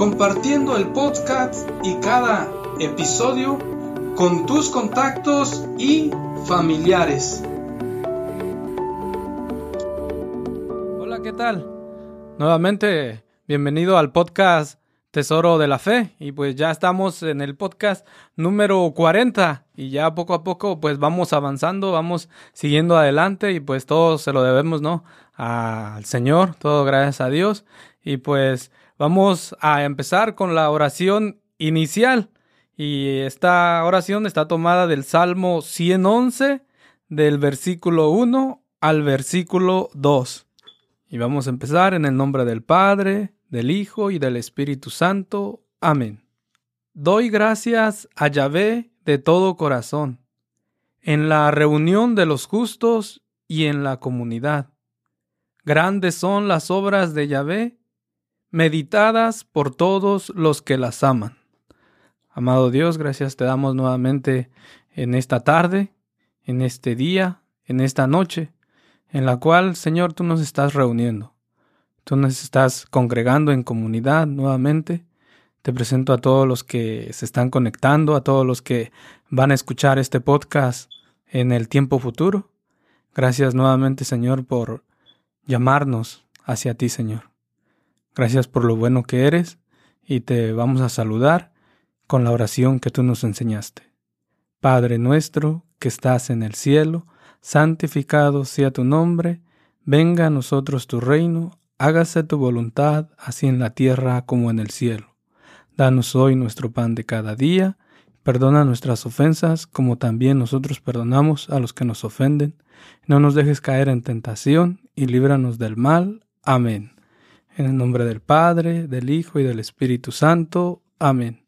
compartiendo el podcast y cada episodio con tus contactos y familiares. Hola, ¿qué tal? Nuevamente, bienvenido al podcast Tesoro de la Fe. Y pues ya estamos en el podcast número 40 y ya poco a poco pues vamos avanzando, vamos siguiendo adelante y pues todo se lo debemos, ¿no? Al Señor, todo gracias a Dios. Y pues vamos a empezar con la oración inicial. Y esta oración está tomada del Salmo 111, del versículo 1 al versículo 2. Y vamos a empezar en el nombre del Padre, del Hijo y del Espíritu Santo. Amén. Doy gracias a Yahvé de todo corazón, en la reunión de los justos y en la comunidad. Grandes son las obras de Yahvé, meditadas por todos los que las aman. Amado Dios, gracias te damos nuevamente en esta tarde, en este día, en esta noche, en la cual, Señor, tú nos estás reuniendo. Tú nos estás congregando en comunidad nuevamente. Te presento a todos los que se están conectando, a todos los que van a escuchar este podcast en el tiempo futuro. Gracias nuevamente, Señor, por llamarnos hacia ti, Señor. Gracias por lo bueno que eres y te vamos a saludar con la oración que tú nos enseñaste. Padre nuestro que estás en el cielo, santificado sea tu nombre, venga a nosotros tu reino, hágase tu voluntad, así en la tierra como en el cielo. Danos hoy nuestro pan de cada día, perdona nuestras ofensas, como también nosotros perdonamos a los que nos ofenden. No nos dejes caer en tentación, y líbranos del mal. Amén. En el nombre del Padre, del Hijo y del Espíritu Santo. Amén.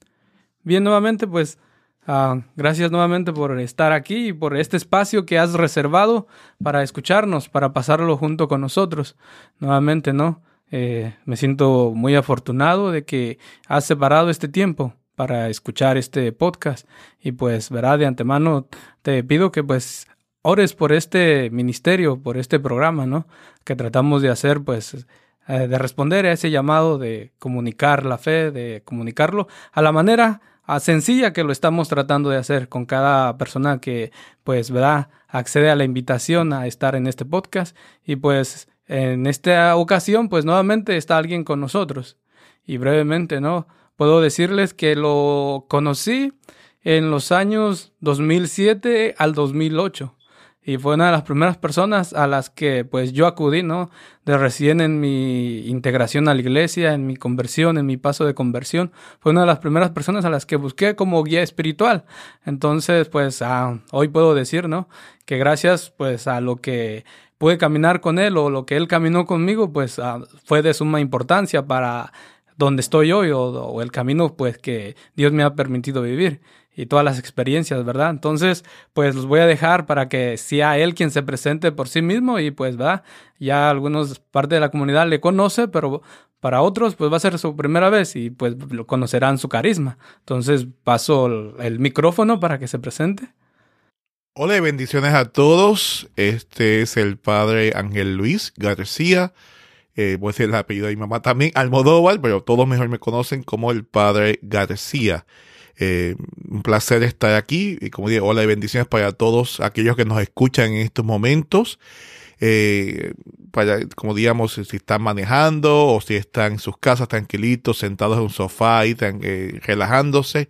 Bien, nuevamente, pues Ah, gracias nuevamente por estar aquí y por este espacio que has reservado para escucharnos, para pasarlo junto con nosotros. Nuevamente, ¿no? Eh, me siento muy afortunado de que has separado este tiempo para escuchar este podcast y pues verá de antemano te pido que pues ores por este ministerio, por este programa, ¿no? Que tratamos de hacer pues eh, de responder a ese llamado de comunicar la fe, de comunicarlo a la manera sencilla que lo estamos tratando de hacer con cada persona que, pues, ¿verdad? Accede a la invitación a estar en este podcast. Y pues, en esta ocasión, pues, nuevamente está alguien con nosotros. Y brevemente, ¿no? Puedo decirles que lo conocí en los años 2007 al 2008 y fue una de las primeras personas a las que pues yo acudí, ¿no? De recién en mi integración a la iglesia, en mi conversión, en mi paso de conversión, fue una de las primeras personas a las que busqué como guía espiritual. Entonces, pues ah, hoy puedo decir, ¿no? Que gracias pues a lo que pude caminar con él o lo que él caminó conmigo, pues ah, fue de suma importancia para donde estoy hoy o, o el camino pues que Dios me ha permitido vivir y todas las experiencias, ¿verdad? Entonces, pues los voy a dejar para que sea él quien se presente por sí mismo y pues, ¿verdad? Ya algunos parte de la comunidad le conoce, pero para otros pues va a ser su primera vez y pues lo conocerán su carisma. Entonces, paso el, micrófono para que se presente. Hola y bendiciones a todos. Este es el padre Ángel Luis García. Eh, voy a decir el apellido de mi mamá también, Almodóvar, pero todos mejor me conocen como el padre García. Eh, un placer estar aquí y como digo, hola y bendiciones para todos aquellos que nos escuchan en estos momentos. eh, para, como digamos, si están manejando o si están en sus casas tranquilitos, sentados en un sofá y eh, relajándose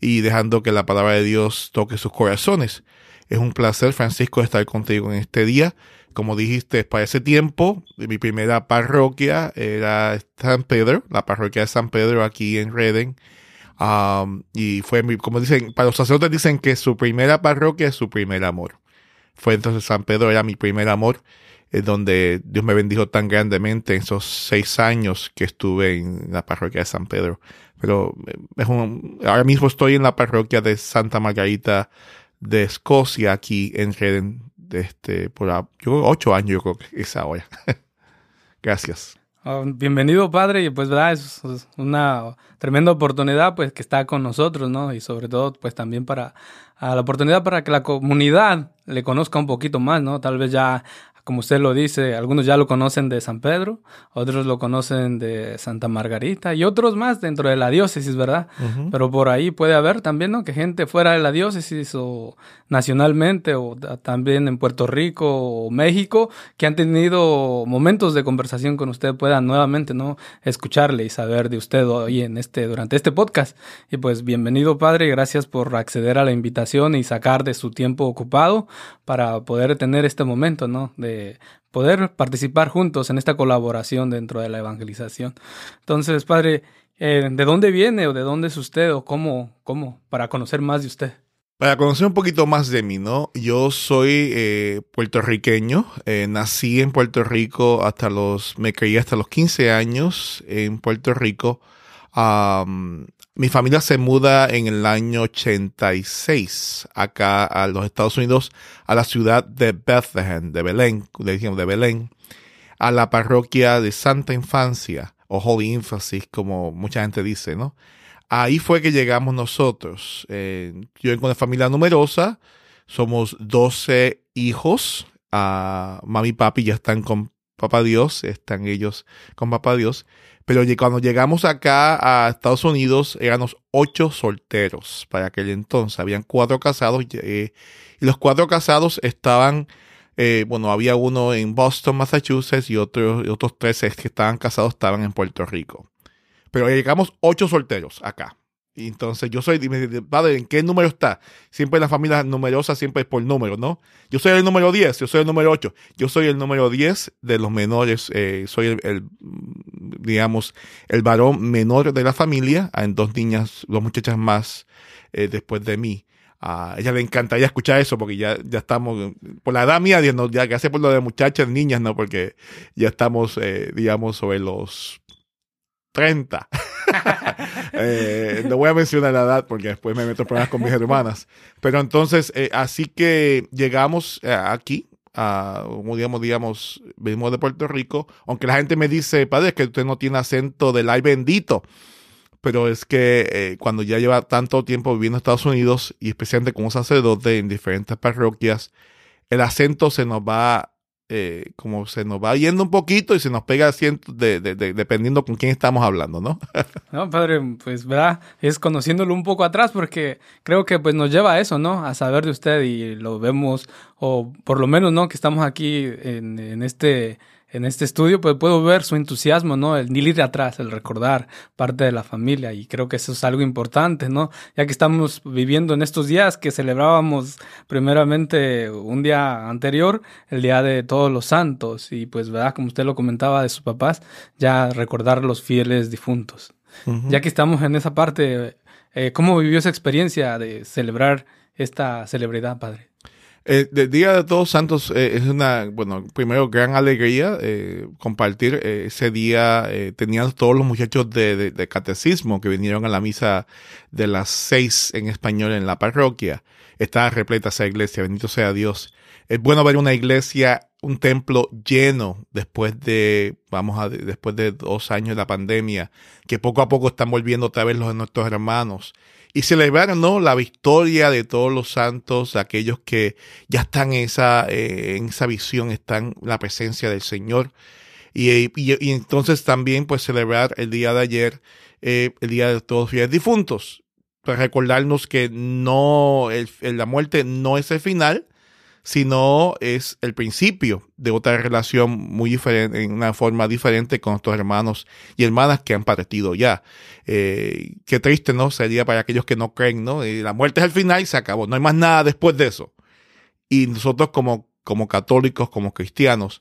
y dejando que la palabra de Dios toque sus corazones. Es un placer, Francisco, estar contigo en este día. Como dijiste, para ese tiempo, mi primera parroquia era San Pedro, la parroquia de San Pedro aquí en Reden. Um, y fue, como dicen, para los sacerdotes dicen que su primera parroquia es su primer amor. Fue entonces San Pedro, era mi primer amor, es donde Dios me bendijo tan grandemente en esos seis años que estuve en la parroquia de San Pedro. Pero eh, es un, ahora mismo estoy en la parroquia de Santa Margarita de Escocia, aquí en Reden, este, por ocho años, yo creo que es ahora. Gracias. Ah, bienvenido, padre, y pues verdad es una tremenda oportunidad pues que está con nosotros, ¿no? Y sobre todo pues también para la oportunidad para que la comunidad le conozca un poquito más, ¿no? Tal vez ya como usted lo dice, algunos ya lo conocen de San Pedro, otros lo conocen de Santa Margarita y otros más dentro de la diócesis, ¿verdad? Pero por ahí puede haber también, ¿no? Que gente fuera de la diócesis o nacionalmente o también en Puerto Rico o México que han tenido momentos de conversación con usted puedan nuevamente, ¿no? Escucharle y saber de usted hoy en este, durante este podcast. Y pues bienvenido, padre, gracias por acceder a la invitación y sacar de su tiempo ocupado para poder tener este momento, ¿no? De poder participar juntos en esta colaboración dentro de la evangelización. Entonces, Padre, eh, ¿de dónde viene o de dónde es usted o cómo, cómo, para conocer más de usted? Para conocer un poquito más de mí, ¿no? Yo soy eh, puertorriqueño, eh, nací en Puerto Rico hasta los, me crié hasta los 15 años en Puerto Rico. Mi familia se muda en el año 86 acá a los Estados Unidos, a la ciudad de Bethlehem, de Belén, de Belén, a la parroquia de Santa Infancia, o Holy Infancy, como mucha gente dice, ¿no? Ahí fue que llegamos nosotros. Eh, yo vengo de familia numerosa, somos 12 hijos, uh, mami y papi ya están con papá Dios, están ellos con papá Dios, pero cuando llegamos acá a Estados Unidos, éramos ocho solteros para aquel entonces. Habían cuatro casados eh, y los cuatro casados estaban, eh, bueno, había uno en Boston, Massachusetts y, otros y otros tres que estaban casados estaban en Puerto Rico. Pero llegamos ocho solteros acá. Entonces yo soy, padre, ¿en qué número está? Siempre la familia numerosa siempre es por número, ¿no? Yo soy el número 10, yo soy el número 8. Yo soy el número 10 de los menores, eh, soy el, digamos, el varón menor de la familia. Hay dos niñas, dos muchachas más eh, después de mí. A ella le encantaría escuchar eso porque ya, ya estamos, por la edad mía, ya que por lo de muchachas, niñas, ¿no? Porque ya estamos, eh, digamos, sobre los 30. Eh, no voy a mencionar la edad porque después me meto problemas con mis hermanas. Pero entonces, eh, así que llegamos eh, aquí, a, digamos, digamos, venimos de Puerto Rico, aunque la gente me dice, padre, es que usted no tiene acento del ay bendito. Pero es que cuando ya lleva tanto tiempo viviendo en Estados Unidos y especialmente como sacerdote en diferentes parroquias, el acento se nos va eh, como se nos va yendo un poquito y se nos pega ciento de, dependiendo con quién estamos hablando, ¿no? no, padre, pues verdad, es conociéndolo un poco atrás porque creo que pues nos lleva a eso, ¿no? A saber de usted y lo vemos, o por lo menos, ¿no? Que estamos aquí en, en este en este estudio, pues puedo ver su entusiasmo, ¿no? El ir atrás, el recordar parte de la familia y creo que eso es algo importante, ¿no? Ya que estamos viviendo en estos días que celebrábamos primeramente un día anterior, el Día de Todos los Santos y pues, ¿verdad? Como usted lo comentaba de sus papás, ya recordar los fieles difuntos. Ya que estamos en esa parte, eh, ¿cómo vivió esa experiencia de celebrar esta celebridad, padre? El eh, Día de Todos Santos eh, es una, bueno, primero gran alegría eh, compartir ese día. tenían todos los muchachos de, de, catecismo que vinieron a la misa de las seis en español en la parroquia. Estaba repleta esa iglesia, bendito sea Dios. Es bueno ver una iglesia, un templo lleno después de, vamos a, después de dos años de la pandemia, que poco a poco están volviendo otra vez los de nuestros hermanos y celebraron ¿no? la victoria de todos los santos, aquellos que ya están en esa, eh, en esa visión, están en la presencia del Señor. Y, y, entonces también pues celebrar el día de ayer, eh, el día de todos los fieles difuntos, para recordarnos que no, el, la muerte no es el final, sino es el principio de otra relación muy diferente, en una forma diferente con nuestros hermanos y hermanas que han partido ya. Eh, qué triste, ¿no? Sería para aquellos que no creen, ¿no? Eh, la muerte es el final y se acabó, no hay más nada después de eso. Y nosotros como, como católicos, como cristianos,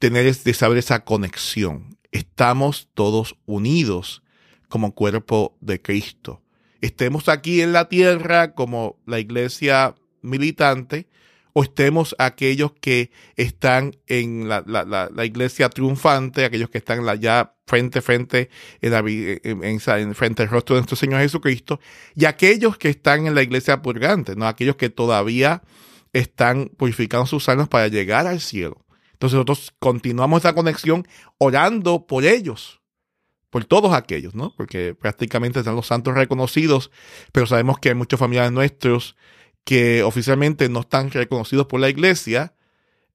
tener de saber esa conexión. Estamos todos unidos como cuerpo de Cristo. Estemos aquí en la tierra como la iglesia militante, o estemos aquellos que están en la, la, la, iglesia triunfante, aquellos que están ya frente frente en, la, en, frente al rostro de nuestro Señor Jesucristo, y aquellos que están en la iglesia purgante, ¿no? aquellos que todavía están purificando sus almas para llegar al cielo. Entonces nosotros continuamos esa conexión orando por ellos, por todos aquellos, ¿no? Porque prácticamente están los santos reconocidos, pero sabemos que hay muchos familiares nuestros que oficialmente no están reconocidos por la iglesia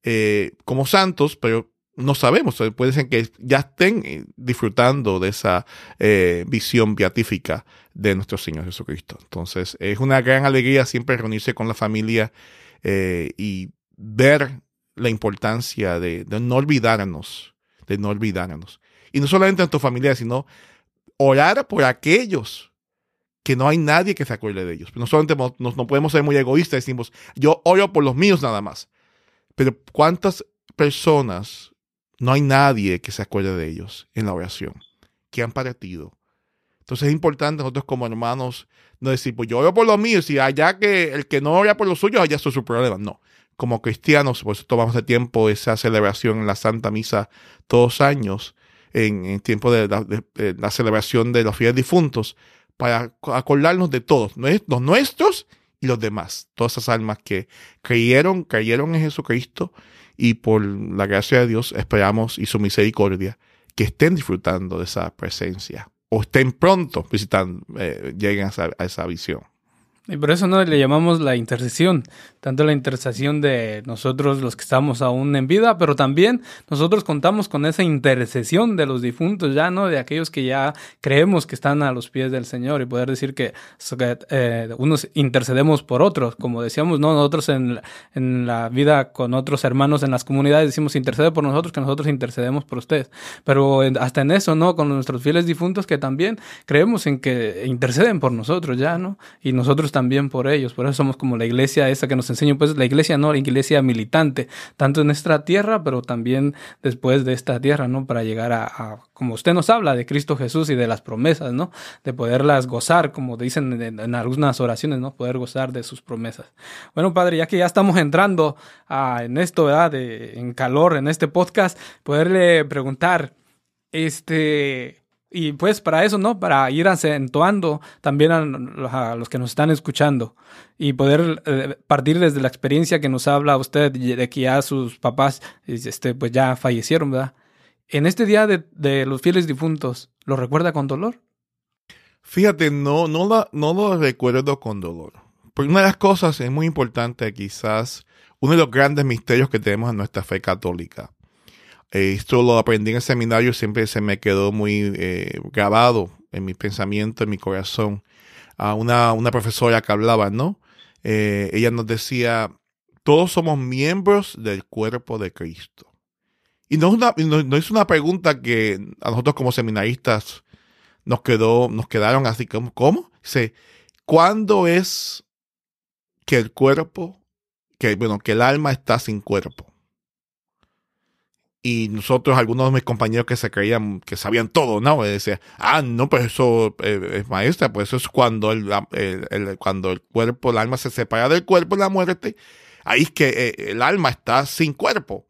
eh, como santos, pero no sabemos, puede ser que ya estén eh, disfrutando de esa eh, visión beatífica de nuestro Señor Jesucristo. Entonces, es una gran alegría siempre reunirse con la familia y ver la importancia de, no olvidarnos, de no olvidarnos. Y no solamente en tu familia, sino orar por aquellos que no hay nadie que se acuerde de ellos. No solamente no podemos ser muy egoístas, decimos, yo oro por los míos nada más. Pero ¿cuántas personas no hay nadie que se acuerde de ellos en la oración? Que han partido. Entonces es importante nosotros como hermanos no decir, pues yo oro por los míos y allá que el que no ora por los suyos, allá es su problema. No. Como cristianos, por eso tomamos de tiempo esa celebración en la Santa Misa todos años, en, el tiempo de la celebración de los fieles difuntos, para acordarnos de todos, los nuestros y los demás, todas esas almas que creyeron, creyeron en Jesucristo y por la gracia de Dios esperamos y su misericordia que estén disfrutando de esa presencia o estén pronto visitando, eh, lleguen a esa visión. Y por eso no le llamamos la intercesión, tanto la intercesión de nosotros los que estamos aún en vida, pero también nosotros contamos con esa intercesión de los difuntos ya, ¿no? De aquellos que ya creemos que están a los pies del Señor y poder decir que, eh, unos intercedemos por otros, como decíamos, ¿no? Nosotros en, en la vida con otros hermanos en las comunidades decimos intercede por nosotros, que nosotros intercedemos por ustedes, pero hasta en eso, ¿no? Con nuestros fieles difuntos que también creemos en que interceden por nosotros ya, ¿no? Y nosotros también también por ellos. Por eso somos como la iglesia esa que nos enseña, pues la iglesia no, la iglesia militante, tanto en nuestra tierra, pero también después de esta tierra, ¿no? Para llegar a, como usted nos habla, de Cristo Jesús y de las promesas, ¿no? De poderlas gozar, como dicen en, algunas oraciones, ¿no? Poder gozar de sus promesas. Bueno, Padre, ya que ya estamos entrando en esto, ¿verdad? De, en calor, en este podcast, poderle preguntar, este, y pues para eso, ¿no? Para ir acentuando también a, los que nos están escuchando y poder eh, partir desde la experiencia que nos habla usted de que ya sus papás este, pues ya fallecieron, ¿verdad? En este día de, los fieles difuntos, ¿lo recuerda con dolor? Fíjate, no, no, no lo recuerdo con dolor. Porque una de las cosas es muy importante, quizás uno de los grandes misterios que tenemos en nuestra fe católica esto lo aprendí en el seminario, siempre se me quedó muy eh, grabado en mi pensamiento, en mi corazón. a una, una profesora que hablaba, ¿no? Eh, ella nos decía, todos somos miembros del cuerpo de Cristo. Y no es, una, es una pregunta que a nosotros como seminaristas nos quedó, nos quedaron así como, ¿cómo? Dice, ¿cuándo es que el cuerpo, que bueno, que el alma está sin cuerpo? Y nosotros, algunos de mis compañeros que se creían que sabían todo, ¿no? Decían, ah, no, pues eso eh, es maestra, pues eso es cuando el, cuando el cuerpo, el alma se separa del cuerpo la muerte, ahí es que eh, el alma está sin cuerpo.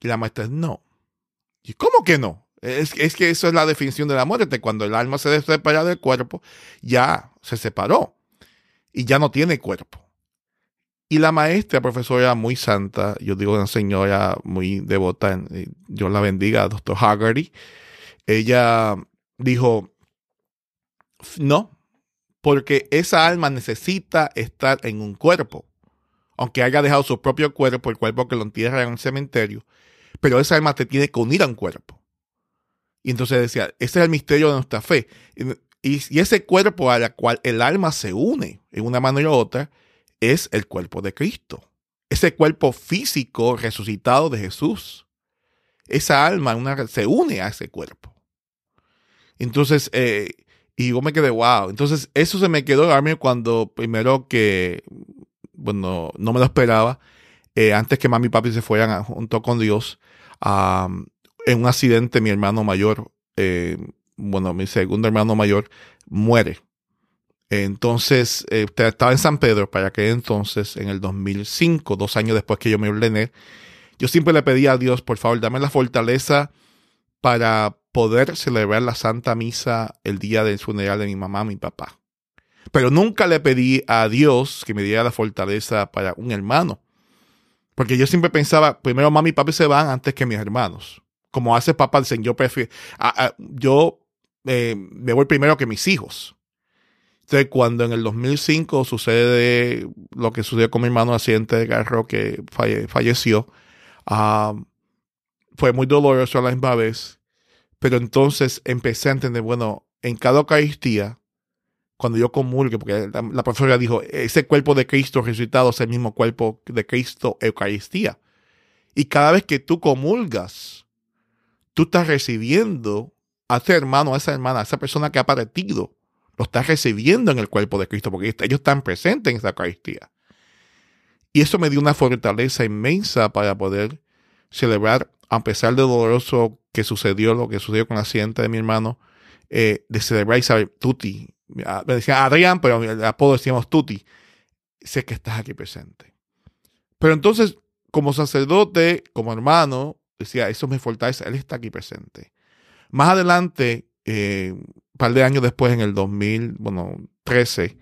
Y la maestra, no. ¿Y cómo que no? Es, es que eso es la definición de la muerte. Cuando el alma se separa del cuerpo, ya se separó y ya no tiene cuerpo. Y la maestra, profesora muy santa, yo digo una señora muy devota, Dios la bendiga, doctor Haggerty, ella dijo, no, porque esa alma necesita estar en un cuerpo, aunque haya dejado su propio cuerpo, el cuerpo que lo entierra en un cementerio, pero esa alma te tiene que unir a un cuerpo. Y entonces decía, ese es el misterio de nuestra fe. Y, ese cuerpo al cual el alma se une en una mano y otra, es el cuerpo de Cristo. ese cuerpo físico resucitado de Jesús. Esa alma una, se une a ese cuerpo. Entonces, eh, y yo me quedé, wow. Entonces, eso se me quedó cuando primero que, bueno, no me lo esperaba, eh, antes que mami y papi se fueran junto con Dios, en un accidente mi hermano mayor, eh, bueno, mi segundo hermano mayor, muere. Entonces, eh, estaba en San Pedro para que entonces, en el 2005, dos años después que yo me ordené, yo siempre le pedí a Dios, por favor, dame la fortaleza para poder celebrar la Santa Misa el día del funeral de mi mamá, mi papá. Pero nunca le pedí a Dios que me diera la fortaleza para un hermano. Porque yo siempre pensaba, primero mami y papi se van antes que mis hermanos. Como hace papá, dicen, yo prefiero, yo eh, me voy primero que mis hijos. Cuando en el 2005 sucede lo que sucedió con mi hermano, accidente de carro que falleció, ah, fue muy doloroso a la misma vez. Pero entonces empecé a entender, bueno, en cada Eucaristía, cuando yo comulgue, porque la, profesora dijo, ese cuerpo de Cristo resucitado es el mismo cuerpo de Cristo Eucaristía. Y cada vez que tú comulgas, tú estás recibiendo a ese hermano, a esa hermana, a esa persona que ha partido lo estás recibiendo en el cuerpo de Cristo, porque ellos están presentes en esa Eucaristía. Y eso me dio una fortaleza inmensa para poder celebrar, a pesar de lo doloroso que sucedió, lo que sucedió con la accidente de mi hermano, eh, de celebrar y saber, Tuti, me decía Adrián, pero el apodo decíamos Tuti, sé que estás aquí presente. Pero entonces, como sacerdote, como hermano, decía, eso me fortalece, él está aquí presente. Más adelante, eh, par de años después, en el 2013,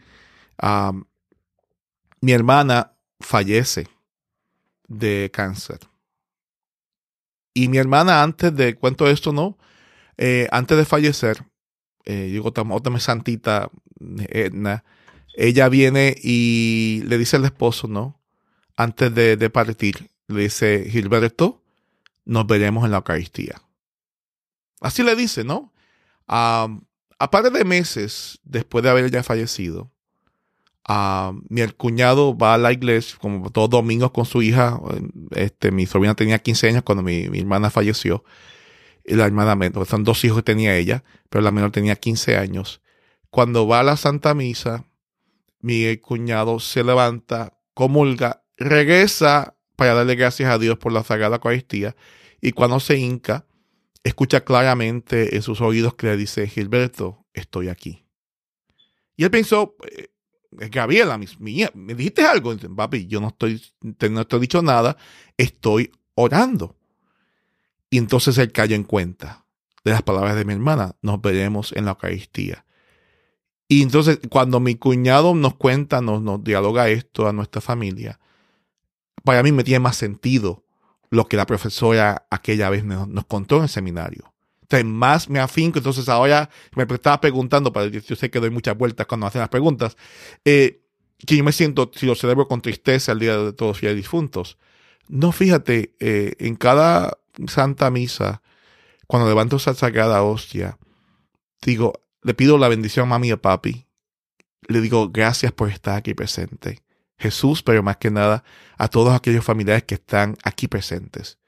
mi hermana fallece de cáncer. Y mi hermana, antes de, cuento esto, ¿no? Eh, antes de fallecer, eh, digo, otra santita, Edna, ella viene y le dice al esposo, ¿no? Antes de, de partir, le dice, Gilberto, nos veremos en la Eucaristía. Así le dice, ¿no? A par de meses después de haber ya fallecido, mi cuñado va a la iglesia como todos domingos con su hija. Este, mi sobrina tenía 15 años cuando mi, hermana falleció. Y la hermana menor, son dos hijos que tenía ella, pero la menor tenía 15 años. Cuando va a la Santa Misa, mi cuñado se levanta, comulga, regresa para darle gracias a Dios por la Sagrada Eucaristía. Y cuando se hinca, escucha claramente en sus oídos que le dice, Gilberto, estoy aquí. Y él pensó, eh, Gabriela, ¿me dijiste algo? Papi, yo no estoy, no te he dicho nada, estoy orando. Y entonces él cayó en cuenta de las palabras de mi hermana, nos veremos en la Eucaristía. Y entonces cuando mi cuñado nos cuenta, nos, nos dialoga esto a nuestra familia, para mí me tiene más sentido lo que la profesora aquella vez nos, contó en el seminario. Entonces, más me afinco, entonces ahora me estaba preguntando, para yo que doy muchas vueltas cuando hacen las preguntas, eh, que yo me siento, si lo celebro con tristeza el día de todos los difuntos. No, fíjate, eh, en cada santa misa, cuando levanto esa sagrada hostia, digo, le pido la bendición a mami y papi. Le digo, gracias por estar aquí presente. Jesús, pero más que nada a todos aquellos familiares que están aquí presentes.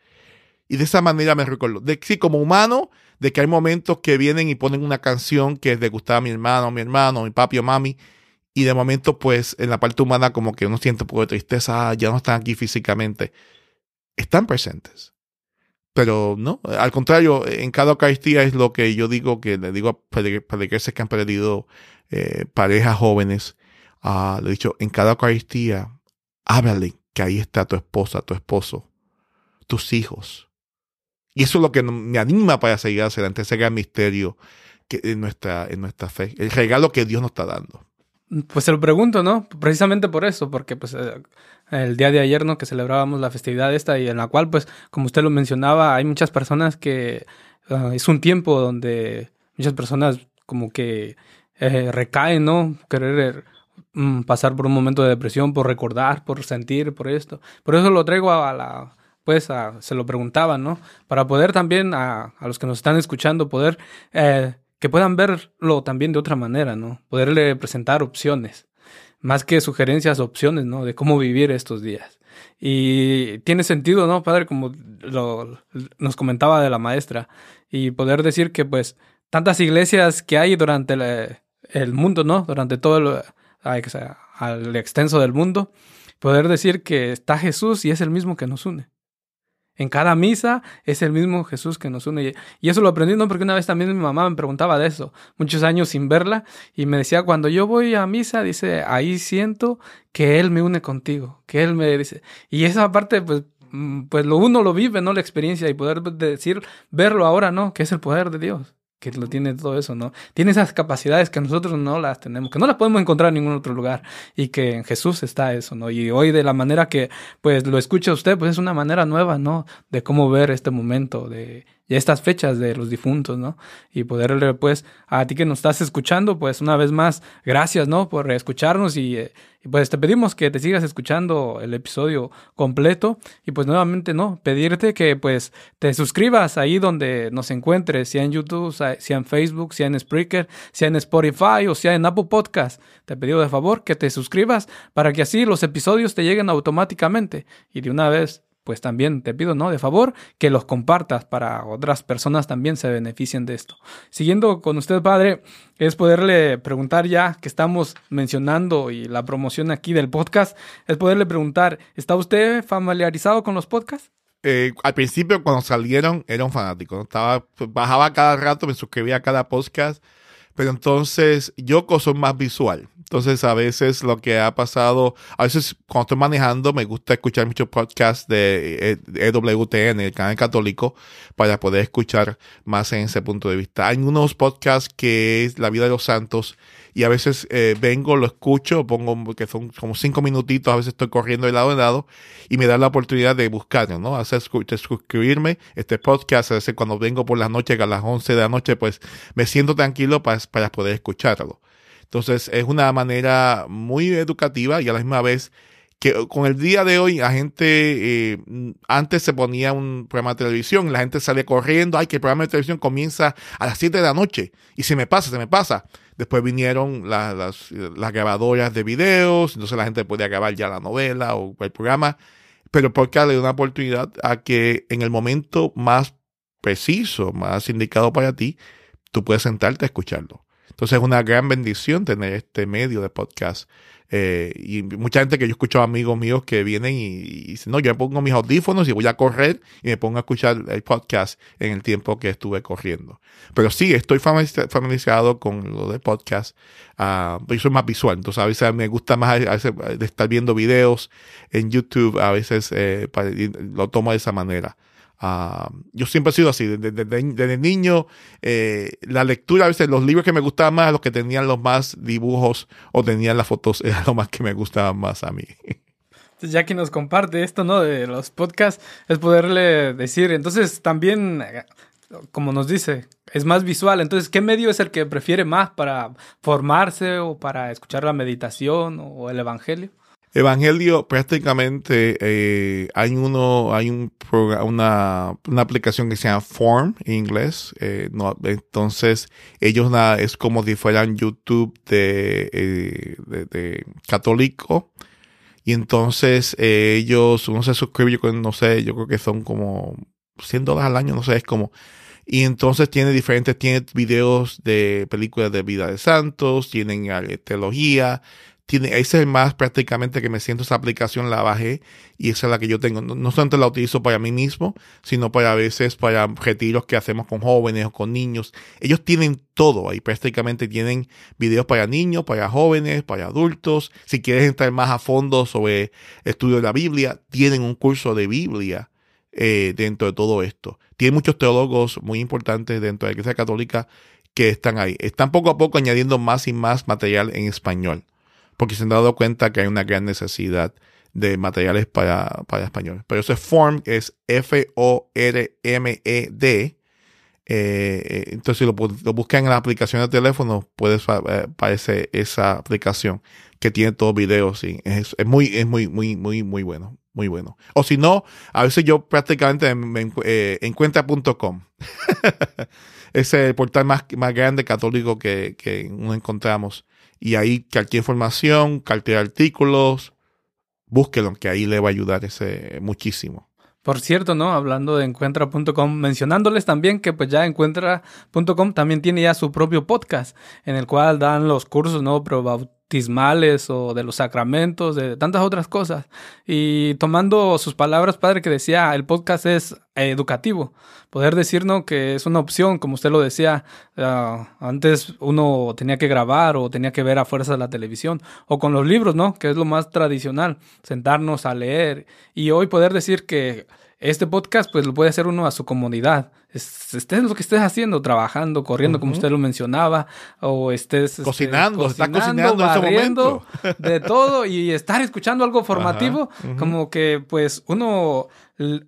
Y de esa manera me recuerdo, de sí, como humano, de que hay momentos que vienen y ponen una canción que le gustaba a mi hermano, mi hermano, mi papi o mami, y de momento, pues, en la parte humana, como que uno siente un poco de tristeza, ah, ya no están aquí físicamente. Están presentes. Pero no, al contrario, en cada Eucaristía es lo que yo digo, que le digo a peregrinos que han perdido eh, parejas jóvenes, Ah, le he dicho, en cada Eucaristía, háblale que ahí está tu esposa, tu esposo, tus hijos. Y eso es lo que me anima para seguir adelante, ese gran misterio en, nuestra, en nuestra fe, el regalo que Dios nos está dando. Pues se lo pregunto, ¿no? Precisamente por eso, porque pues eh, el día de ayer, ¿no? Que celebrábamos la festividad esta y en la cual, pues, como usted lo mencionaba, hay muchas personas que ah, es un tiempo donde muchas personas como que eh, recaen, ¿no? Querer Mm, pasar por un momento de depresión, por recordar, por sentir, por esto. Por eso lo traigo a, la, pues se lo preguntaban, ¿no? Para poder también a, a los que nos están escuchando, poder, eh, que puedan verlo también de otra manera, ¿no? Poderle presentar opciones. más que sugerencias, opciones, ¿no? De cómo vivir estos días. Y tiene sentido, ¿no, padre? Como nos comentaba de la maestra. Y poder decir que, pues, tantas iglesias que hay durante el mundo, ¿no? Durante todo el, al extenso del mundo, poder decir que está Jesús y es el mismo que nos une. En cada misa es el mismo Jesús que nos une. Y eso lo aprendí, ¿no? Porque una vez también mi mamá me preguntaba de eso, muchos años sin verla, y me decía, cuando yo voy a misa, dice, ahí siento que Él me une contigo, que Él me dice. Y esa parte, pues, mm, pues lo uno lo vive, ¿no? La experiencia y poder decir, verlo ahora, ¿no? Que es el poder de Dios que lo tiene todo eso, ¿no? Tiene esas capacidades que nosotros no las tenemos, que no las podemos encontrar en ningún otro lugar y que en Jesús está eso, ¿no? Y hoy de la manera que pues lo escucha usted, pues es una manera nueva, ¿no? De cómo ver este momento, de estas fechas de los difuntos, ¿no? Y poderle, pues, a ti que nos estás escuchando, pues, una vez más, gracias, ¿no? Por escucharnos y, eh, y, pues te pedimos que te sigas escuchando el episodio completo y pues nuevamente, ¿no? Pedirte que pues te suscribas ahí donde nos encuentres, sea en YouTube, sea en Facebook, sea en Spreaker, sea en Spotify o sea en Apple Podcast. Te he pedido de favor que te suscribas para que así los episodios te lleguen automáticamente y de una vez pues también te pido, ¿no? De favor, que los compartas para otras personas también se beneficien de esto. Siguiendo con usted, padre, es poderle preguntar ya que estamos mencionando y la promoción aquí del podcast, es poderle preguntar, ¿está usted familiarizado con los podcasts? Eh, al principio, cuando salieron, era un fanático. Estaba, bajaba cada rato, me suscribía a cada podcast pero entonces yo soy más visual. Entonces a veces lo que ha pasado, a veces cuando estoy manejando me gusta escuchar muchos podcasts de EWTN, el canal católico, para poder escuchar más en ese punto de vista. Hay unos podcasts que es la vida de los santos y a veces eh, vengo, lo escucho, pongo que son como cinco minutitos, a veces estoy corriendo de lado en lado y me da la oportunidad de buscarlo, ¿no? Hacer suscribirme este podcast, a veces cuando vengo por la noche, a las 11 de la noche, pues me siento tranquilo para, para poder escucharlo. Entonces es una manera muy educativa y a la misma vez que con el día de hoy la gente, eh, antes se ponía un programa de televisión, la gente sale corriendo, ay, que el programa de televisión comienza a las 7 de la noche y se me pasa, se me pasa. Después vinieron las, las, grabadoras de videos, entonces la gente podía grabar ya la novela o el programa, pero porque le una oportunidad a que en el momento más preciso, más indicado para ti, tú puedes sentarte a escucharlo. Entonces es una gran bendición tener este medio de podcast eh, y mucha gente que yo escucho amigos míos que vienen y, dicen, no, yo me pongo mis audífonos y voy a correr y me pongo a escuchar el podcast en el tiempo que estuve corriendo. Pero sí, estoy familiarizado con lo de podcast. Uh, yo soy más visual, entonces a veces me gusta más de estar viendo videos en YouTube, a veces eh, lo tomo de esa manera. Uh, yo siempre he sido así, desde, desde, niño, eh, la lectura, a veces los libros que me gustaban más, los que tenían los más dibujos o tenían las fotos, era lo más que me gustaban más a mí. Ya que nos comparte esto, ¿no? De los podcasts, es poderle decir, entonces también, como nos dice, es más visual, entonces, ¿qué medio es el que prefiere más para formarse o para escuchar la meditación o el Evangelio? Evangelio prácticamente eh, hay uno hay un una, una, aplicación que se llama Form en inglés eh, no, entonces ellos nada es como si fueran YouTube de, eh, de, católico y entonces ellos uno se suscribe yo no sé yo creo que son como 100 dólares al año no sé es como y entonces tiene diferentes, tiene videos de películas de vida de santos, tienen teología, tiene, ese es el más prácticamente que me siento, esa aplicación la bajé y esa es la que yo tengo. No, solamente la utilizo para mí mismo, sino para a veces para retiros que hacemos con jóvenes o con niños. Ellos tienen todo ahí, prácticamente tienen videos para niños, para jóvenes, para adultos. Si quieres entrar más a fondo sobre estudio de la Biblia, tienen un curso de Biblia eh, dentro de todo esto. Tienen muchos teólogos muy importantes dentro de la Iglesia Católica que están ahí. Están poco a poco añadiendo más y más material en español porque se han dado cuenta que hay una gran necesidad de materiales para, para español. Pero ese form es F-O-R-M-E-D. Eh, eh, entonces, si lo, lo, buscan en la aplicación de teléfono, puede aparecer esa aplicación que tiene todos videos. Y es, es, muy, es muy, muy, muy, muy bueno. Muy bueno. O si no, a veces yo prácticamente me, eh, encuentra.com. es el portal más, más grande católico que, que encontramos Y ahí cualquier información, cualquier artículos, búsquelo, que ahí le va a ayudar ese muchísimo. Por cierto, ¿no? Hablando de encuentra.com, mencionándoles también que pues ya encuentra.com también tiene ya su propio podcast en el cual dan los cursos, ¿no? Bautismales o de los sacramentos, de tantas otras cosas. Y tomando sus palabras, padre, que decía, el podcast es educativo. Poder decirnos que es una opción, como usted lo decía, ah, antes uno tenía que grabar o tenía que ver a fuerza la televisión, o con los libros, ¿no? Que es lo más tradicional, sentarnos a leer. Y hoy poder decir que este podcast, pues lo puede hacer uno a su comodidad. Estés lo que estés haciendo, trabajando, corriendo, como usted lo mencionaba, o estés este, cocinando, está cocinando en ese momento. de todo y estar escuchando algo formativo, como que pues uno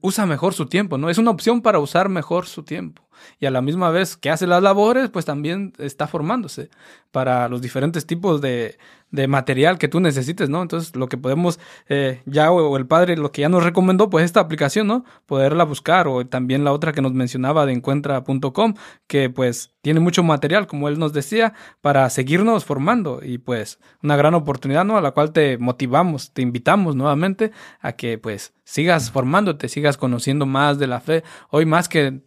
usa mejor su tiempo, ¿no? Es una opción para usar mejor su tiempo y a la misma vez que hace las labores, pues también está formándose para los diferentes tipos de, de material que tú necesites, ¿no? Entonces, lo que podemos, eh, ya o, el padre, lo que ya nos recomendó, pues esta aplicación, ¿no? Poderla buscar, o también la otra que nos mencionaba de encuentra.com, que pues tiene mucho material, como él nos decía, para seguirnos formando y pues una gran oportunidad, ¿no? A la cual te motivamos, te invitamos nuevamente a que pues sigas formándote, sigas conociendo más de la fe, hoy más que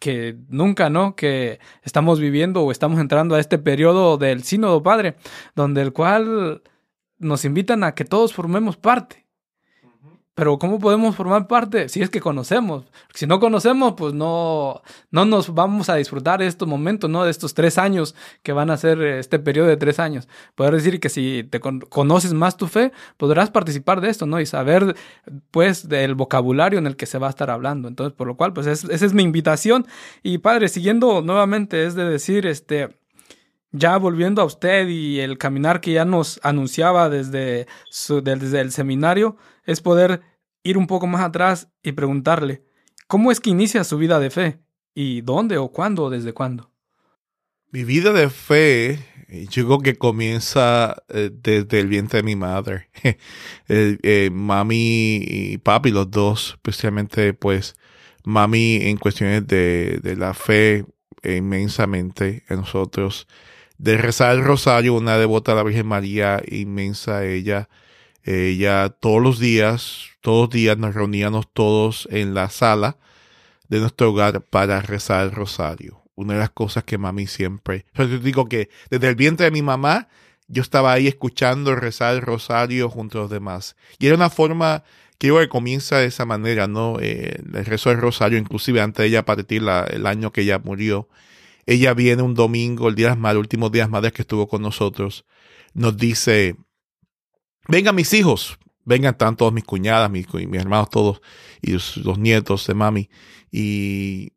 que nunca, ¿no? Que estamos viviendo o estamos entrando a este periodo del sínodo padre, donde el cual nos invitan a que todos formemos parte. Pero ¿cómo podemos formar parte? Si es que conocemos. Si no conocemos, pues no, no nos vamos a disfrutar de estos momentos, ¿no? De estos tres años que van a ser este periodo de tres años. Poder decir que si te conoces más tu fe, podrás participar de esto, ¿no? Y saber, pues, del vocabulario en el que se va a estar hablando. Entonces, por lo cual, pues, esa es mi invitación. Y, padre, siguiendo nuevamente, es de decir, este, ya volviendo a usted y el caminar que ya nos anunciaba desde, su, desde el seminario, es poder ir un poco más atrás y preguntarle, ¿cómo es que inicia su vida de fe? ¿Y dónde o cuándo o desde cuándo? Mi vida de fe, eh, yo creo que comienza eh, desde el vientre de mi madre. Eh, mami y papi, los dos, especialmente pues mami en cuestiones de, de la fe inmensamente en nosotros. De rezar el rosario, una devota a la Virgen María inmensa ella. Ella todos los días todos los días nos reuníamos todos en la sala de nuestro hogar para rezar el rosario. Una de las cosas que mami siempre... Yo digo que desde el vientre de mi mamá, yo estaba ahí escuchando rezar el rosario junto a los demás. Y era una forma que que comienza de esa manera, ¿no? Eh, el rezo del rosario, inclusive antes de ella partir el año que ella murió. Ella viene un domingo, el día de las madres, últimos días madres que estuvo con nosotros, nos dice, venga mis hijos, vengan, están todos mis cuñadas, mis, mis hermanos todos, y los, nietos de mami. Y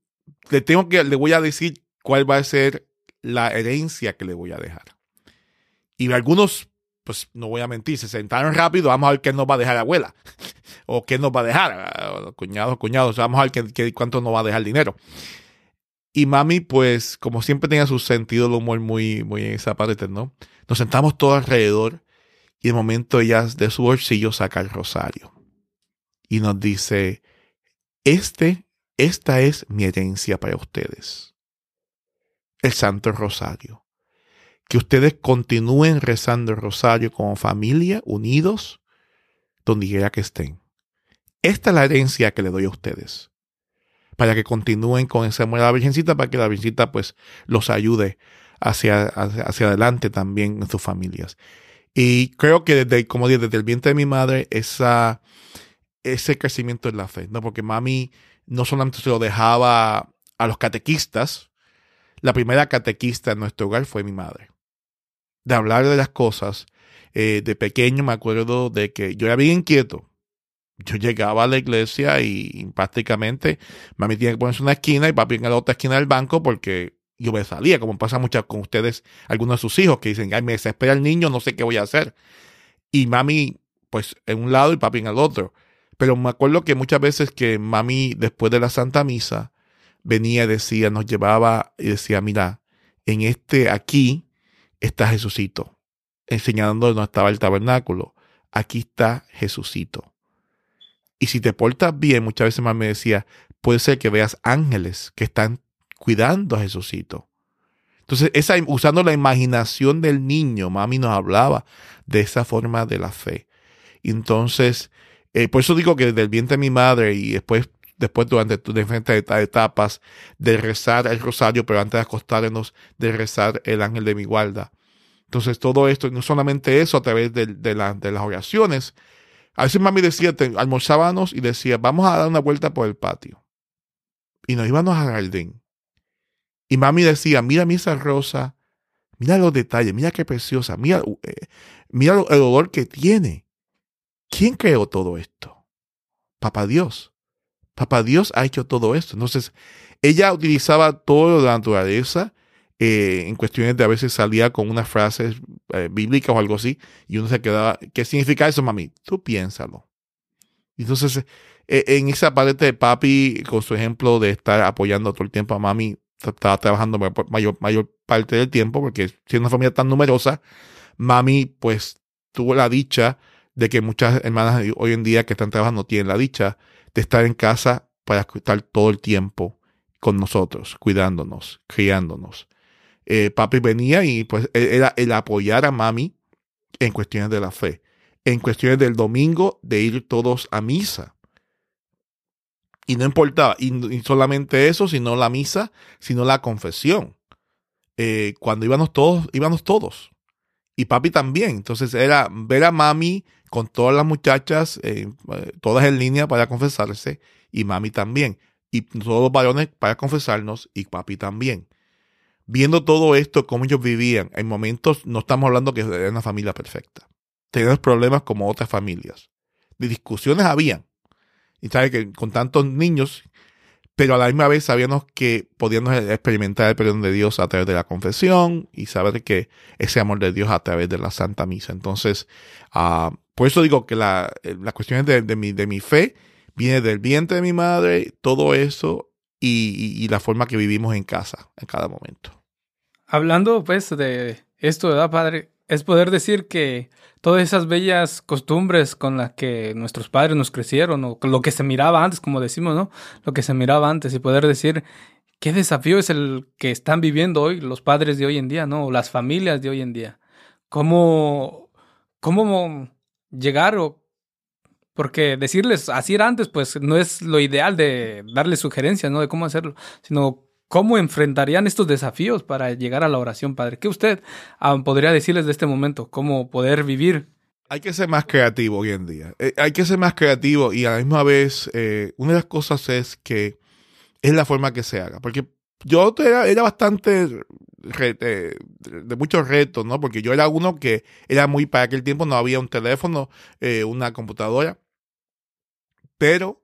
le tengo que, le voy a decir cuál va a ser la herencia que le voy a dejar. Y algunos, pues no voy a mentir, se sentaron rápido, vamos a ver qué nos va a dejar la abuela. o qué nos va a dejar, cuñados, cuñados, vamos a ver qué, cuánto nos va a dejar dinero. Y mami, pues, como siempre tenía su sentido del humor muy, muy en esa parte, ¿no? Nos sentamos todos alrededor y de momento ella de su bolsillo saca el rosario y nos dice, este, esta es mi herencia para ustedes. El Santo Rosario. Que ustedes continúen rezando el rosario como familia, unidos, donde quiera que estén. Esta es la herencia que le doy a ustedes. Para que continúen con ese amor a la Virgencita, para que la Virgencita pues los ayude hacia, hacia adelante también en sus familias. Y creo que desde, como desde el vientre de mi madre, esa, ese crecimiento en la fe, ¿no? Porque mami no solamente se lo dejaba a los catequistas, la primera catequista en nuestro hogar fue mi madre. De hablar de las cosas, eh, de pequeño me acuerdo de que yo era bien inquieto. Yo llegaba a la iglesia y, prácticamente mami tenía que ponerse una esquina y papi en la otra esquina del banco porque yo me salía, como pasa muchas con ustedes, algunos de sus hijos que dicen, ay, me desespera el niño, no sé qué voy a hacer. Y mami, pues en un lado y papi en el otro. Pero me acuerdo que muchas veces que mami, después de la Santa Misa, venía y decía, nos llevaba y decía, mira, en este aquí está Jesucito, enseñando dónde estaba el tabernáculo. Aquí está Jesucito. Y si te portas bien, muchas veces mami me decía, puede ser que veas ángeles que están cuidando a Jesucito. Entonces, esa, usando la imaginación del niño, mami nos hablaba de esa forma de la fe. Entonces, eh, por eso digo que desde el vientre de mi madre y después, después durante diferentes etapas de rezar el rosario, pero antes de acostarnos, de rezar el ángel de mi guarda. Entonces, todo esto, no solamente eso a través de, de, las oraciones. A veces mami decía, almorzábamos y decía, vamos a dar una vuelta por el patio. Y nos íbamos al jardín. Y mami decía, mira mi esa rosa, mira los detalles, mira qué preciosa, mira, eh, mira el olor que tiene. ¿Quién creó todo esto? Papá Dios. Papá Dios ha hecho todo esto. Entonces, ella utilizaba todo de la naturaleza eh, en cuestiones de a veces salía con unas frases eh, bíblicas o algo así, y uno se quedaba, ¿qué significa eso, mami? Tú piénsalo. Entonces, en esa parte de papi, con su ejemplo de estar apoyando todo el tiempo a mami, estaba trabajando mayor, mayor parte del tiempo, porque siendo una familia tan numerosa, mami pues tuvo la dicha de que muchas hermanas hoy en día que están trabajando tienen la dicha de estar en casa para estar todo el tiempo con nosotros, cuidándonos, criándonos. Eh, papi venía y pues e, era el apoyar a mami en cuestiones de la fe, en cuestiones del domingo de ir todos a misa. Y no importaba, y, solamente eso, sino la misa, sino la confesión. Eh, cuando íbamos todos, íbamos todos. Y papi también. Entonces era ver a mami con todas las muchachas, eh, todas en línea para confesarse, y mami también. Y todos los varones para confesarnos, y papi también. Viendo todo esto, cómo ellos vivían, en momentos no estamos hablando que era una familia perfecta. Teníamos problemas como otras familias. De discusiones habían, y sabe que con tantos niños, pero a la misma vez sabíamos que podíamos experimentar el perdón de Dios a través de la confesión y saber que ese amor de Dios a través de la Santa Misa. Entonces, uh, por eso digo que la, la cuestión de, de, mi, de mi fe viene del vientre de mi madre, todo eso y, y, la forma que vivimos en casa en cada momento. Hablando pues de esto, ¿verdad, Padre? Es poder decir que todas esas bellas costumbres con las que nuestros padres nos crecieron, o lo que se miraba antes, como decimos, ¿no? Lo que se miraba antes y poder decir qué desafío es el que están viviendo hoy los padres de hoy en día, ¿no? O las familias de hoy en día. ¿Cómo, cómo llegar o porque decirles así era antes, pues no es lo ideal de darles sugerencias, ¿no? De cómo hacerlo, sino ¿Cómo enfrentarían estos desafíos para llegar a la oración, Padre? ¿Qué usted ah, podría decirles de este momento? ¿Cómo poder vivir? Hay que ser más creativo hoy en día. Eh, hay que ser más creativo y a la misma vez, eh, una de las cosas es que es la forma que se haga. Porque yo era, bastante de, muchos retos, ¿no? Porque yo era uno que era muy, para aquel tiempo no había un teléfono, eh, una computadora, pero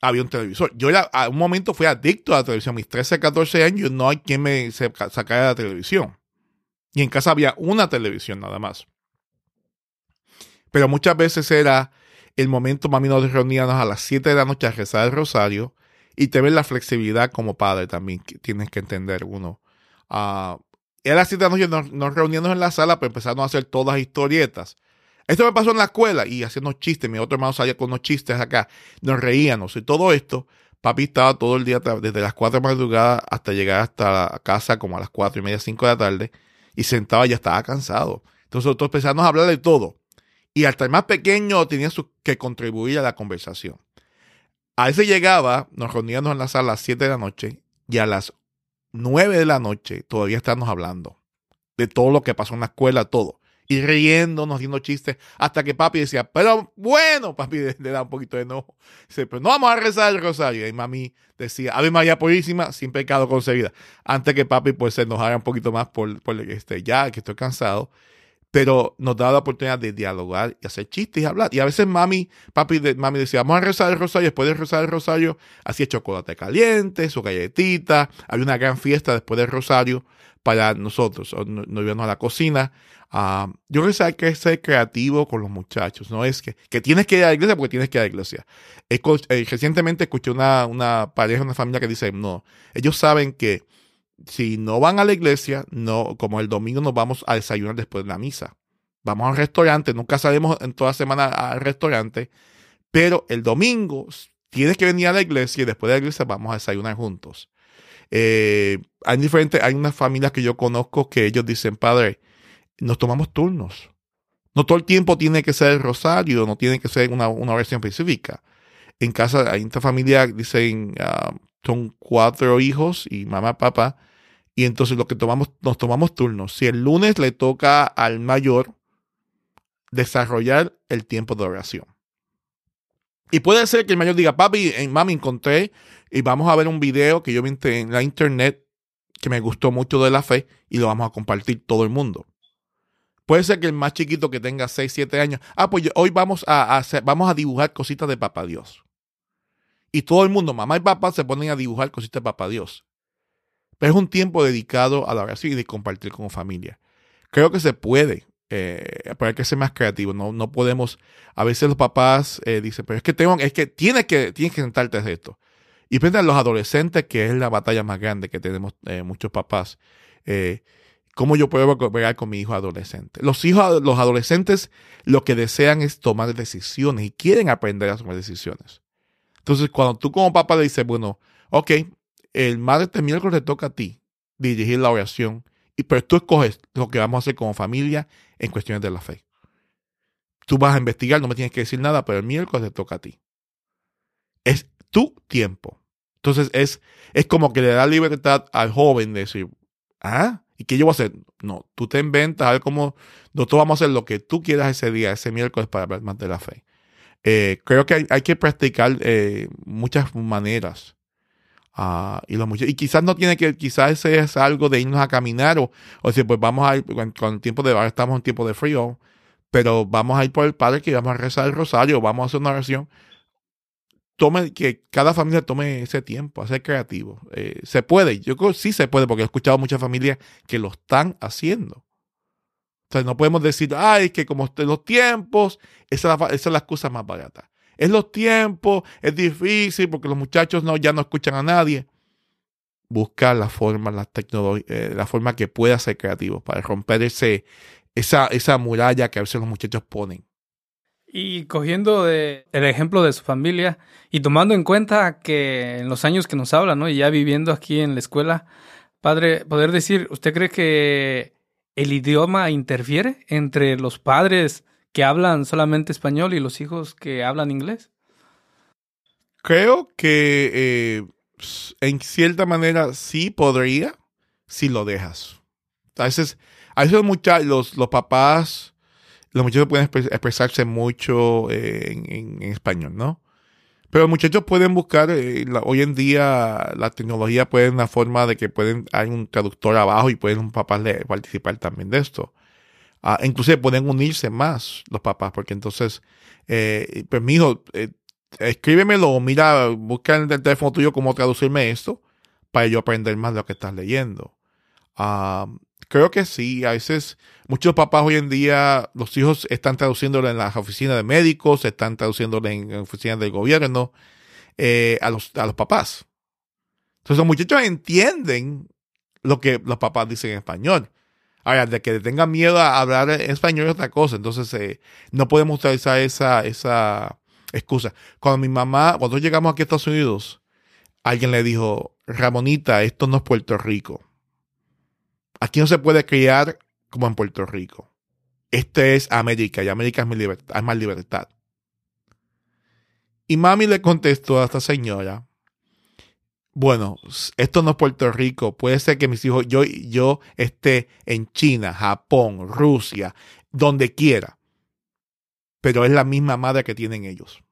había un televisor. Yo era, a un momento fui adicto a la televisión. Mis 13, 14 años no hay quien me sacara de la televisión. Y en casa había una televisión nada más. Pero muchas veces era el momento, mami, nos reuníamos a las 7 de la noche a rezar el rosario y te ves la flexibilidad como padre también, que tienes que entender uno. Uh, a las 7 de la noche nos, nos reuníamos en la sala, pero empezamos a hacer todas historietas. Esto me pasó en la escuela y haciendo chistes. Mi otro hermano salía con unos chistes acá. Nos reíamos y todo esto. Papi estaba todo el día, desde las 4 de madrugada hasta llegar hasta la casa como a las 4 y media, 5 de la tarde. Y sentaba y ya estaba cansado. Entonces nosotros empezamos a hablar de todo. Y hasta el más pequeño tenía que contribuir a la conversación. A veces llegaba, nos reuníamos en la sala a las 7 de la noche y a las 9 de la noche todavía estábamos hablando de todo lo que pasó en la escuela, todo y riéndonos, haciendo chistes, hasta que papi decía, pero bueno, papi le, da un poquito de enojo. Dice, pero no vamos a rezar el rosario. Y mami decía, Ave María Purísima, sin pecado concebida. Antes que papi pues se enojara un poquito más por, por este, ya que estoy cansado. Pero nos daba la oportunidad de dialogar y hacer chistes y hablar. Y a veces mami, papi, de, mami decía, vamos a rezar el rosario. Después de rezar el rosario, hacía chocolate caliente, su galletita. Había una gran fiesta después del rosario para nosotros. Nos íbamos a la cocina Ah, yo creo que hay que ser creativo con los muchachos, no es que, que tienes que ir a la iglesia porque tienes que ir a la iglesia. Eh, recientemente escuché una, una pareja, una familia que dice, no, ellos saben que si no van a la iglesia, no, como el domingo nos vamos a desayunar después de la misa. Vamos a un restaurante, nunca salimos en toda semana al restaurante, pero el domingo tienes que venir a la iglesia y después de la iglesia vamos a desayunar juntos. Eh, hay diferentes, hay unas familias que yo conozco que ellos dicen, padre, nos tomamos turnos. No todo el tiempo tiene que ser rosario, no tiene que ser una, una versión específica. En casa, hay esta familia, dicen, ah, son cuatro hijos y mamá, papá. Y entonces lo que tomamos, nos tomamos turnos. Si el lunes le toca al mayor desarrollar el tiempo de oración. Y puede ser que el mayor diga, papi, eh, mami, encontré y vamos a ver un video que yo vi en la internet que me gustó mucho de la fe y lo vamos a compartir todo el mundo. Puede ser que el más chiquito que tenga 6, 7 años, ah, pues hoy vamos a, hacer, vamos a dibujar cositas de Papá Dios. Y todo el mundo, mamá y papá, se ponen a dibujar cositas de Papá Dios. Pero es un tiempo dedicado a la oración y de compartir con familia. Creo que se puede, eh, pero hay que ser más creativo. No, no podemos, a veces los papás eh, dicen, pero es que tengo, es que tienes que, tienes que sentarte a esto. Y piensa los adolescentes, que es la batalla más grande que tenemos eh, muchos papás. Eh, ¿Cómo yo puedo pegar con mi hijo adolescente? Los hijos, los adolescentes lo que desean es tomar decisiones y quieren aprender a tomar decisiones. Entonces, cuando tú como papá le dices, bueno, ok, el martes miércoles le toca a ti dirigir la oración, pero tú escoges lo que vamos a hacer como familia en cuestiones de la fe. Tú vas a investigar, no me tienes que decir nada, pero el miércoles le toca a ti. Es tu tiempo. Entonces es, es como que le da libertad al joven de decir, ah, ¿y qué yo voy a hacer? No, tú te inventas, a ver cómo, nosotros vamos a hacer lo que tú quieras ese día, ese miércoles para hablar más de la fe. Eh, creo que hay, que practicar eh, muchas maneras. Y, los y quizás no tiene que, quizás ese es algo de irnos a caminar o, o decir, pues vamos a ir con, el tiempo de, ahora estamos en tiempo de frío, pero vamos a ir por el Padre que vamos a rezar el rosario, vamos a hacer una oración tome, que cada familia tome ese tiempo a ser creativo. Eh, se puede, yo creo que sí se puede, porque he escuchado muchas familias que lo están haciendo. O sea, no podemos decir, ay, que como los tiempos, esa es, la, esa es la excusa más barata. Es los tiempos, es difícil porque los muchachos no, ya no escuchan a nadie. Buscar la forma, la eh, la forma que pueda ser creativo para romper ese, esa, esa muralla que a veces los muchachos ponen. Y cogiendo de, el ejemplo de su familia y tomando en cuenta que en los años que nos habla, ¿no? Y ya viviendo aquí en la escuela, padre, poder decir, ¿usted cree que el idioma interfiere entre los padres que hablan solamente español y los hijos que hablan inglés? Creo que eh, en cierta manera sí podría si lo dejas. A veces, a veces los, los papás los muchachos pueden expresarse mucho eh, en, español, ¿no? Pero los muchachos pueden buscar, eh, hoy en día la tecnología puede una forma de que pueden, hay un traductor abajo y pueden los papás participar también de esto. Ah, inclusive pueden unirse más los papás, porque entonces, eh, pues mi hijo, eh, escríbemelo, mira, busca en el teléfono tuyo cómo traducirme esto para yo aprender más de lo que estás leyendo. Ah, creo que sí, a veces Muchos papás hoy en día, los hijos están traduciéndolo en las oficinas de médicos, están traduciéndolo en oficinas del gobierno, eh, a, los, a los papás. Entonces los muchachos entienden lo que los papás dicen en español. Ahora, de que tengan miedo a hablar español es otra cosa. Entonces, eh, no podemos utilizar esa, esa excusa. Cuando mi mamá, cuando llegamos aquí a Estados Unidos, alguien le dijo, Ramonita, esto no es Puerto Rico. Aquí no se puede criar como en Puerto Rico. Este es América y América es, mi libertad, es más libertad. Y mami le contestó a esta señora, bueno, esto no es Puerto Rico, puede ser que mis hijos, yo, yo esté en China, Japón, Rusia, donde quiera, pero es la misma madre que tienen ellos.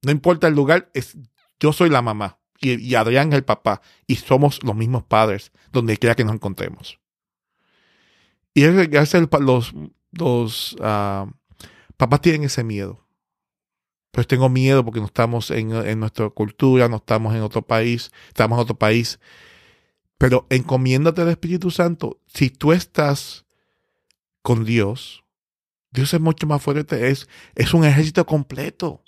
No importa el lugar, es, yo soy la mamá y, Adrián es el papá y somos los mismos padres donde quiera que nos encontremos. Y es, los, los uh, papás tienen ese miedo. Pues tengo miedo porque no estamos en, en, nuestra cultura, no estamos en otro país, estamos en otro país. Pero encomiéndate al Espíritu Santo. Si tú estás con Dios, Dios es mucho más fuerte, es, es un ejército completo.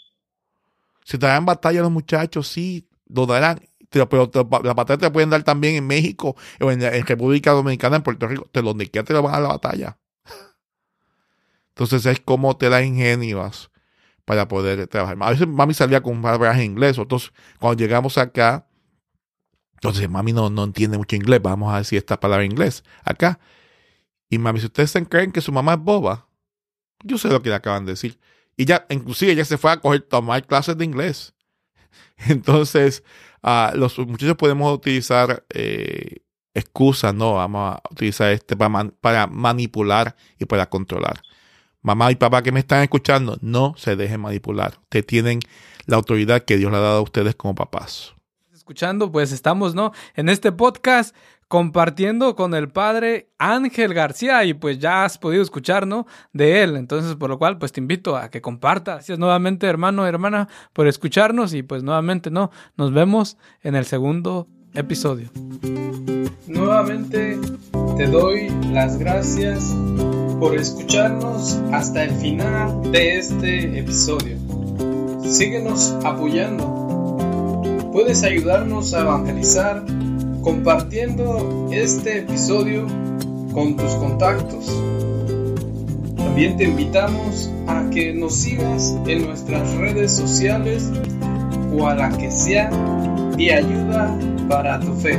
Si te dan batalla los muchachos, sí, lo darán pero, la batalla te pueden dar también en México, o en, República Dominicana, en Puerto Rico, te donde quiera te lo van a la batalla. Entonces es como te la ingenias para poder trabajar. A veces mami salía con palabras en inglés, otros cuando llegamos acá, Entonces, mami no, no entiende mucho inglés. Vamos a decir esta palabra en inglés acá. Y mami, si ustedes creen que su mamá es boba, yo sé lo que le acaban de decir. Y ya, inclusive, ella se fue a tomar clases de inglés. Entonces, uh, los muchachos podemos utilizar eh, excusas, ¿no? Vamos a utilizar este para, man, para manipular y para controlar. Mamá y papá que me están escuchando, no se dejen manipular. Ustedes tienen la autoridad que Dios le ha dado a ustedes como papás. Escuchando, pues estamos, ¿no? En este podcast compartiendo con el padre Ángel García y pues ya has podido escuchar, ¿no? De él. Entonces, por lo cual, pues te invito a que compartas. Gracias nuevamente, hermano, hermana, por escucharnos y pues nuevamente, ¿no? Nos vemos en el segundo episodio. Nuevamente te doy las gracias por escucharnos hasta el final de este episodio. Síguenos apoyando. Puedes ayudarnos a evangelizar compartiendo este episodio con tus contactos. También te invitamos a que nos sigas en nuestras redes sociales o a la que sea de ayuda para tu fe.